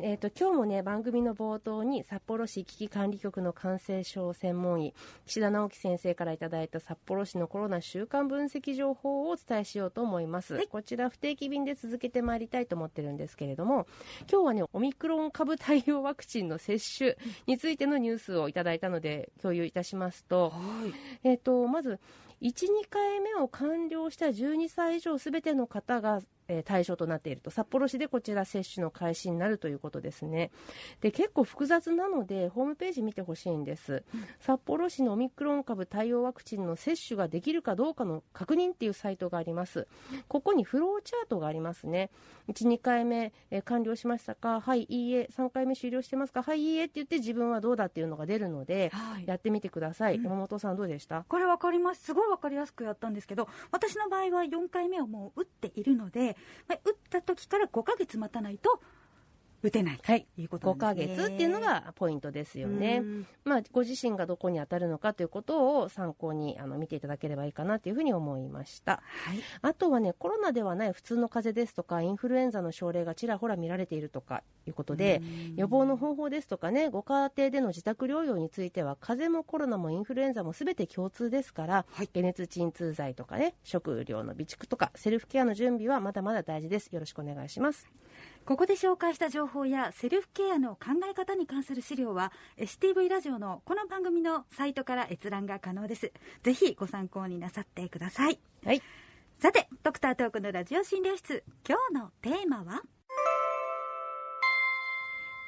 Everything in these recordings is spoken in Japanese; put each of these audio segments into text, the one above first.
えーと、今日もね番組の冒頭に札幌市危機管理局の感染症専門医岸田直樹先生からいただいた札幌市のコロナ週間分析情報をお伝えしようと思います、はい、こちら不定期便で続けてまいりたいと思ってるんですけれども今日はねオミクロン株対応ワクチンの接種についてのニュースをいただいたので共有いたしますと,、えーとまず1、2回目を完了した12歳以上すべての方がえ対象となっていると。札幌市でこちら接種の開始になるということですね。で結構複雑なのでホームページ見てほしいんです、うん、札幌市のオミクロン株対応ワクチンの接種ができるかどうかの確認っていうサイトがあります。ここにフローチャートがありますね。1、2回目、え完了しましたか？はい、いいえ。3回目終了してますか？はい、いいえ。って言って自分はどうだっていうのが出るので、はい、やってみてください、うん、山本さんどうでした？これ分かります。すごい分かりやすくやったんですけど私の場合は4回目をもう打っているのでまあ、打った時から5ヶ月待たないと打てない、はい、いうこと、ね、5ヶ月っていうのがポイントですよね。まあ、ご自身がどこに当たるのかということを参考にあの見ていただければいいかなというふうに思いました。はい、あとはね、コロナではない普通の風邪ですとか、インフルエンザの症例がちらほら見られているとかいうことで、予防の方法ですとかね、ご家庭での自宅療養については、風邪もコロナもインフルエンザもすべて共通ですから、はい、解熱鎮痛剤とかね、食料の備蓄とか、セルフケアの準備はまだまだ大事です。よろしくお願いします。ここで紹介した情報やセルフケアの考え方に関する資料は STV ラジオのこの番組のサイトから閲覧が可能です。ぜひご参考になさってください、はい、さてドクタートークのラジオ診療室。今日のテーマは？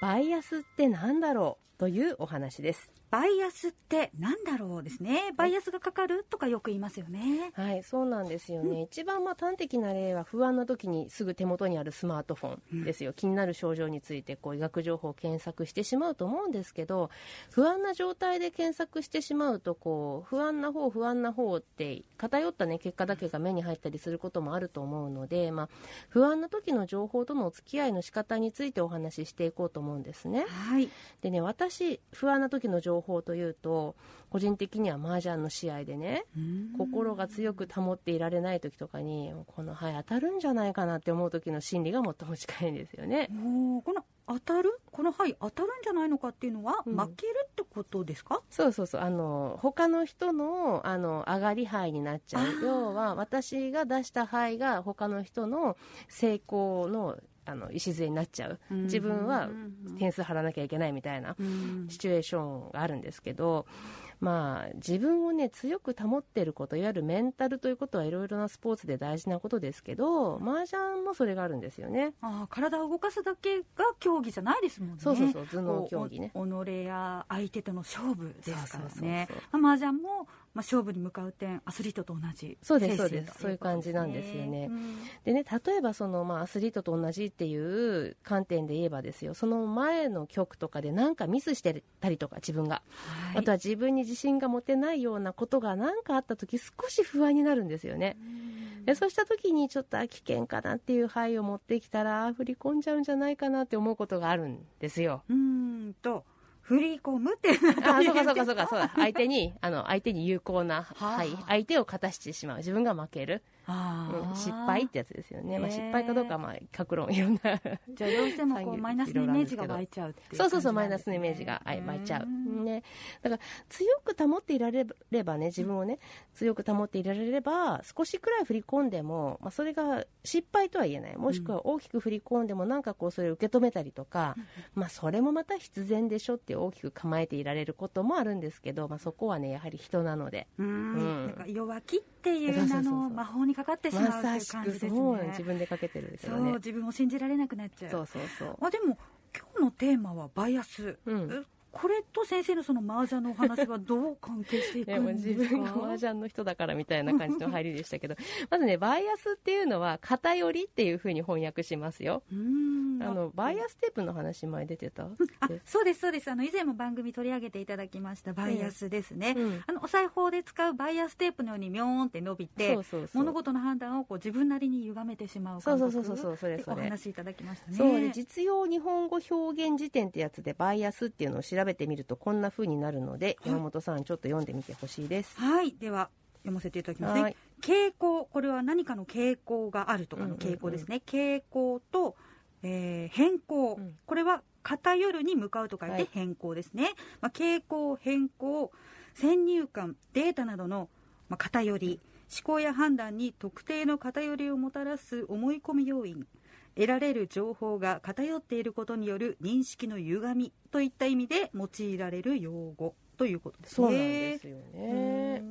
バイアスって何だろう？というお話ですバイアスってなんだろうですね。バイアスがかかるとかよく言いますよね。はい、そうなんですよね。うん、一番まあ端的な例は不安な時にすぐ手元にあるスマートフォンですよ。うん、気になる症状についてこう医学情報を検索してしまうと思うんですけど、不安な状態で検索してしまうとこう不安な方不安な方って偏ったね結果だけが目に入ったりすることもあると思うので、まあ不安な時の情報とのお付き合いの仕方についてお話ししていこうと思うんですね。はい。でね、私不安な時の情報報というと個人的には麻雀の試合でね心が強く保っていられない時とかにこの牌当たるんじゃないかなって思う時の心理が最も近いんですよね。この当たる？この牌当たるんじゃないのかっていうのは、負けるってことですか？そうそうそう。あの他の人のあの上がり牌になっちゃう。要は私が出した牌が他の人の成功のあの礎になっちゃう。自分は点数張らなきゃいけないみたいなシチュエーションがあるんですけど、まあ、自分をね強く保っていることいわゆるメンタルということはいろいろなスポーツで大事なことですけど麻雀もそれがあるんですよね。あ体を動かすだけが競技じゃないですもんね。そうそうそう頭脳競技ね。己や相手との勝負ですからね。麻雀もまあ、勝負に向かう点アスリートと同じそうですそうです。そういう感じなんですよね、うん、でね例えばその、まあ、アスリートと同じっていう観点で言えばですよ。その前の曲とかで何かミスしてたりとか自分が、はい、あとは自分に自信が持てないようなことが何かあった時少し不安になるんですよね、うん、でそうした時にちょっと危険かなっていう範囲を持ってきたら振り込んじゃうんじゃないかなって思うことがあるんですよ。うんと振り込むってあそうかそうかそうかそうだ。相手にあの相手に有効な、はい、相手を勝たしてしまう。自分が負ける。うん、失敗ってやつですよね、まあ、失敗かどうかまあ各論いろんなじゃあどうしてもこう マイナスのイメージが湧いちゃうそうそうそうマイナスのイメージが湧いちゃう、ね、だから強く保っていられればね自分をね強く保っていられれば少しくらい振り込んでも、まあ、それが失敗とは言えない。もしくは大きく振り込んでもなんかこうそれを受け止めたりとか、まあ、それもまた必然でしょって大きく構えていられることもあるんですけど、まあ、そこはねやはり人なので。うん、なんか弱気っていう名の魔法にかかってしまうっていう感じですね。自分でかけてるそう自分を信じられなくなっちゃう。そうそうそう。あでも今日のテーマはバイアス、うん、これと先生のその麻雀のお話はどう関係していくんですか？自分が麻雀の人だからみたいな感じの入りでしたけど。まずねバイアスっていうのは偏りっていうふうに翻訳しますよ。あのバイアステープの話前出てた？あそうですそうです。あの以前も番組取り上げていただきましたバイアスですね、うん、あのお裁縫で使うバイアステープのようにミョーンって伸びて物事の判断をこう自分なりに歪めてしまうそうそうそうそうそれそれ。お話いただきましたね。そうで実用日本語表現辞典ってやつでバイアスっていうのを調べてみるとこんな風になるので、はい、山本さんちょっと読んでみてほしいです。はい。では読ませていただきますね。傾向これは何かの傾向があるとかの傾向ですね、傾向とえー、変更、うん、これは偏るに向かうと書いて変更ですね、はい、まあ、傾向変更先入観データなどの、まあ、偏り。思考や判断に特定の偏りをもたらす思い込み要因得られる情報が偏っていることによる認識の歪みといった意味で用いられる用語ということですね。そうなんですよね。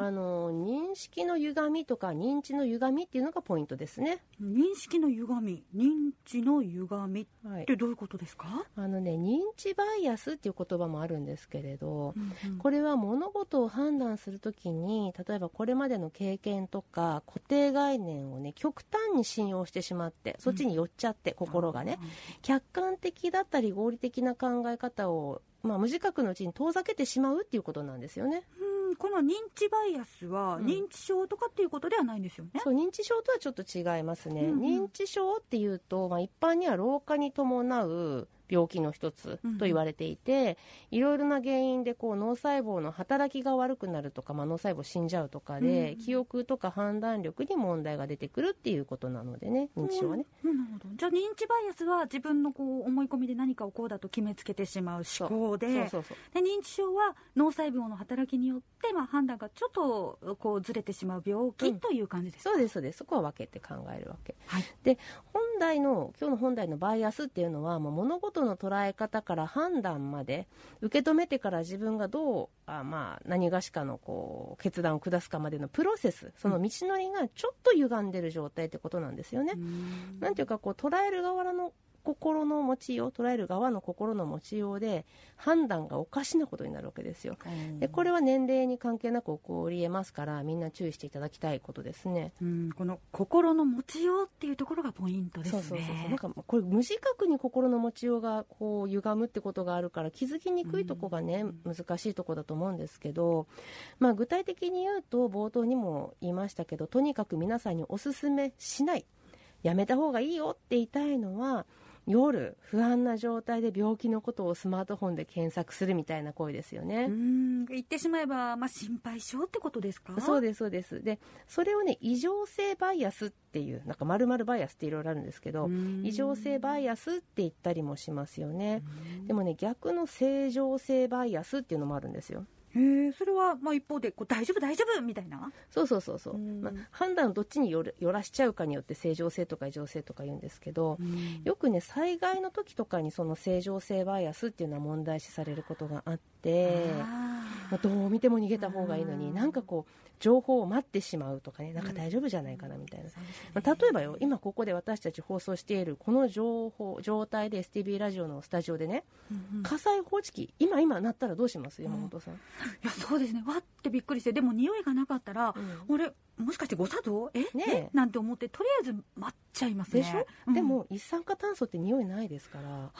あの認識の歪みとか認知の歪みっていうのがポイントですね。認識の歪み。認知の歪みってどういうことですか、はい、あのね認知バイアスっていう言葉もあるんですけれど、うんうん、これは物事を判断するときに例えばこれまでの経験とか固定概念をね極端に信用してしまってそっちに寄っちゃって、うん、心がね。客観的だったり合理的な考え方をまあ、無自覚のうちに遠ざけてしまうっていうことなんですよね。うんこの認知バイアスは認知症とかっていうことではないんですよね、うん、そう認知症とはちょっと違いますね、うんうん、認知症っていうと、まあ、一般には老化に伴う病気の一つと言われていて、うん、いろいろな原因でこう脳細胞の働きが悪くなるとか、まあ、脳細胞死んじゃうとかで、うん、記憶とか判断力に問題が出てくるっていうことなのでね認知症はね、うん、なるほど。じゃあ認知バイアスは自分のこう思い込みで何かをこうだと決めつけてしまう思考でで認知症は脳細胞の働きによって、まあ、判断がちょっとこうずれてしまう病気という感じですそうですそうです。そこは分けて考えるわけ、はい、で本来の今日の本来のバイアスっていうのは、まあ、物事の捉え方から判断まで受け止めてから自分がどうあ、まあ、何がしかのこう決断を下すかまでのプロセスその道のりがちょっと歪んでる状態ってことなんですよね。なんていうかこう捉える側の心の持ちよう捉える側の心の持ちようで判断がおかしなことになるわけですよ、でこれは年齢に関係なく起こりえますからみんな注意していただきたいことですね、うん、この心の持ちようっていうところがポイントですね。そうそうそう。なんかこれ無自覚に心の持ちようがこう歪むってことがあるから気づきにくいとこがね、うん、難しいとこだと思うんですけど、まあ、具体的に言うと冒頭にも言いましたけどとにかく皆さんにおすすめしない。やめた方がいいよって言いたいのは夜不安な状態で病気のことをスマートフォンで検索するみたいな行為ですよね。うん。言ってしまえば、まあ、心配性ってことですか？そうですそうです。でそれをね異常性バイアスっていうなんかまるバイアスっていろいろあるんですけど異常性バイアスって言ったりもしますよね。でもね逆の正常性バイアスっていうのもあるんですよへえそれはまあ一方でこう大丈夫大丈夫みたいな？そうそうそうそう、まあ、判断どっちによよらしちゃうかによって正常性とか異常性とか言うんですけど、よくね災害の時とかにその正常性バイアスっていうのは問題視されることがあってまあ、どう見ても逃げた方がいいのになんかこう情報を待ってしまうとかねなんか大丈夫じゃないかなみたいな、まあ、例えばよ今ここで私たち放送しているこの情報状態で STV ラジオのスタジオでね、うんうん、火災報知器今今なったらどうします？山本さん、いやそうですね。わってびっくりしてでも匂いがなかったら、うん、俺もしかして誤作動？え？ねなんて思ってとりあえず待っちゃいますね。でしょ、うん、でも一酸化炭素って匂いないですから。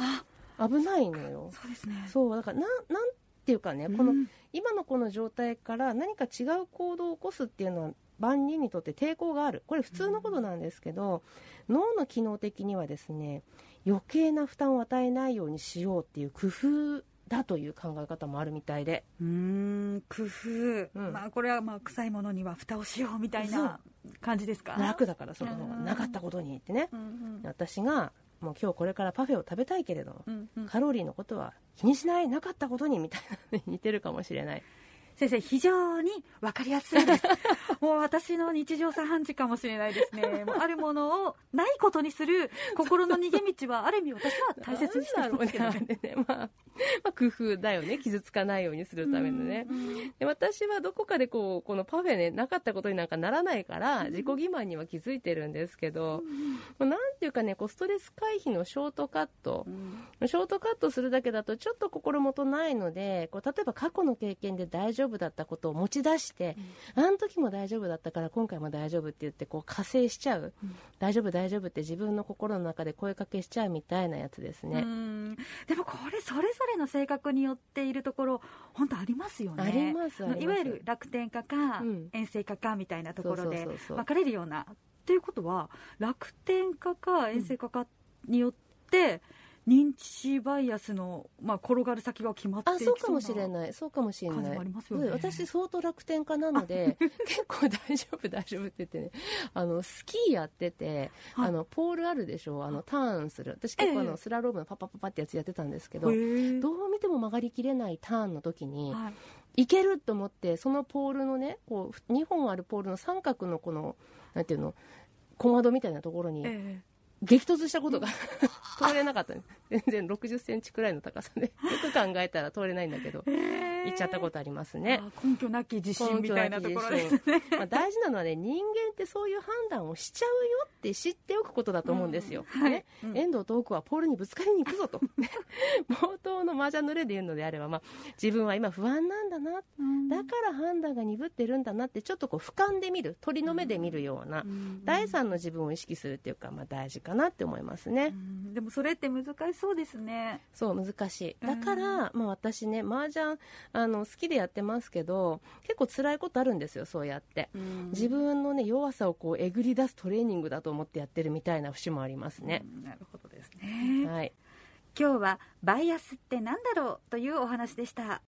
危ないのよ。そうですね。そうだからななんていうかね、この今のこの状態から何か違う行動を起こすっていうのは万人にとって抵抗がある。これ普通のことなんですけど、脳の機能的にはですね余計な負担を与えないようにしようっていう工夫だという考え方もあるみたいで。うん工夫、うん、まあこれはまあ臭いものには蓋をしようみたいな感じですか？楽だからそのなかったことにってね、うんうん、私がもう今日これからパフェを食べたいけれど、うんうん、カロリーのことは気にしないなかったことにみたいな似てるかもしれない先生非常に分かりやすいです。もう私の日常茶飯事かもしれないですね。もうあるものをないことにする心の逃げ道はある意味私は大切にしてるんですけどね。ね、まあまあ、工夫だよね。傷つかないようにするためのね、で私はどこかでこうこのパフェねなかったことになんかならないから自己欺瞞には気づいてるんですけど、うん、なんていうかねこうストレス回避のショートカット、うん、ショートカットするだけだとちょっと心もとないのでこう例えば過去の経験で大丈夫だったことを持ち出して、うん、あの時も大丈夫だったから今回も大丈夫って言ってこう加勢しちゃう、大丈夫大丈夫って自分の心の中で声かけしちゃうみたいなやつですね。でもこれそれぞれの性格によっているところ本当ありますよね。ありますいわゆる楽天家か、遠征家かみたいなところで分かれるような。っていうことは楽天家か遠征家かによって認知バイアスの、まあ、転がる先が決まっていきそうかもしれない。そうかもしれない、ね、私相当楽天家なので 結構大丈夫大丈夫って言ってね。あのスキーやってて、はい、あのポールあるでしょ？あのターンする。私結構あの、スラロームのパパパパってやつやってたんですけどどう見ても曲がりきれないターンの時に、はいいけると思ってそのポールのねこう2本あるポールの三角のこのなんていうの小窓みたいなところに激突したことが 通れなかった、ね、全然60センチくらいの高さで。よく考えたら通れないんだけど、行っちゃったことありますね。根拠なき自信みたいなところですね、まあ、大事なのはね人間ってそういう判断をしちゃうよって知っておくことだと思うんですよ、うん。はい、ね、うん、遠藤遠くはポールにぶつかりに行くぞと。冒頭の麻雀の例で言うのであれば、まあ、自分は今不安なんだな、うん、だから判断が鈍ってるんだなってちょっとこう俯瞰で見る鳥の目で見るような、第三の自分を意識するっていうか、まあ、大事かなって思いますね、でもそれって難しそうですね。そう難しい。だから、まあ、私ね麻雀あの好きでやってますけど結構辛いことあるんですよそうやって、自分のね弱さをこうえぐり出すトレーニングだと思ってやってるみたいな節もありますね、なるほどですね。はい。今日はバイアスって何だろうというお話でした